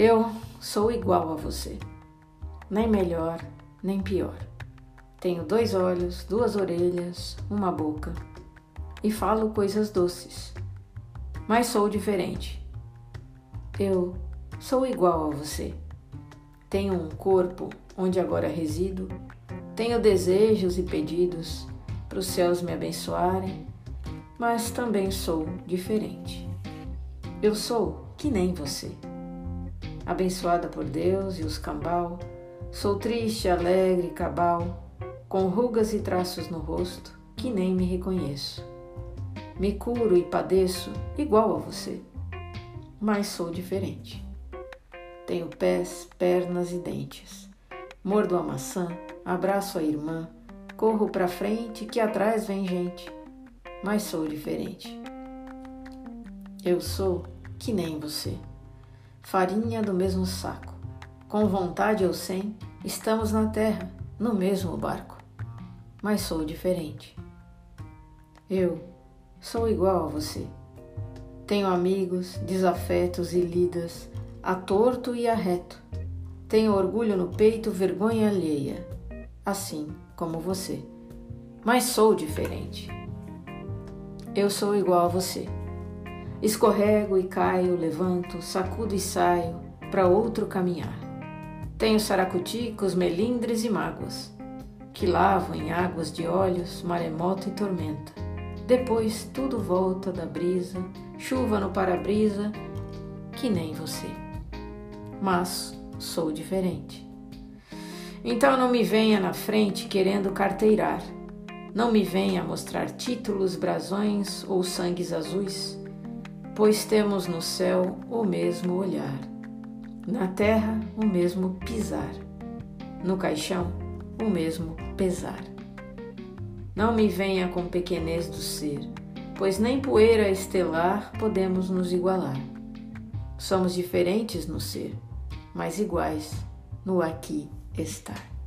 Eu sou igual a você, nem melhor, nem pior. Tenho dois olhos, duas orelhas, uma boca e falo coisas doces, mas sou diferente. Eu sou igual a você. Tenho um corpo onde agora resido, tenho desejos e pedidos para os céus me abençoarem, mas também sou diferente. Eu sou que nem você. Abençoada por Deus e os cambal, sou triste, alegre, cabal, com rugas e traços no rosto que nem me reconheço. Me curo e padeço igual a você, mas sou diferente. Tenho pés, pernas e dentes. Mordo a maçã, abraço a irmã, corro para frente que atrás vem gente, mas sou diferente. Eu sou que nem você. Farinha do mesmo saco. Com vontade ou sem, estamos na terra, no mesmo barco. Mas sou diferente. Eu sou igual a você. Tenho amigos, desafetos e lidas, a torto e a reto. Tenho orgulho no peito, vergonha alheia, assim como você. Mas sou diferente. Eu sou igual a você. Escorrego e caio, levanto, sacudo e saio para outro caminhar. Tenho saracuticos, melindres e mágoas, que lavo em águas de olhos, maremoto e tormenta. Depois tudo volta da brisa, chuva no para-brisa, que nem você. Mas sou diferente. Então não me venha na frente querendo carteirar. Não me venha mostrar títulos, brasões ou sangues azuis pois temos no céu o mesmo olhar, na terra o mesmo pisar, no caixão o mesmo pesar. Não me venha com pequenez do ser, pois nem poeira estelar podemos nos igualar. Somos diferentes no ser, mas iguais no aqui estar.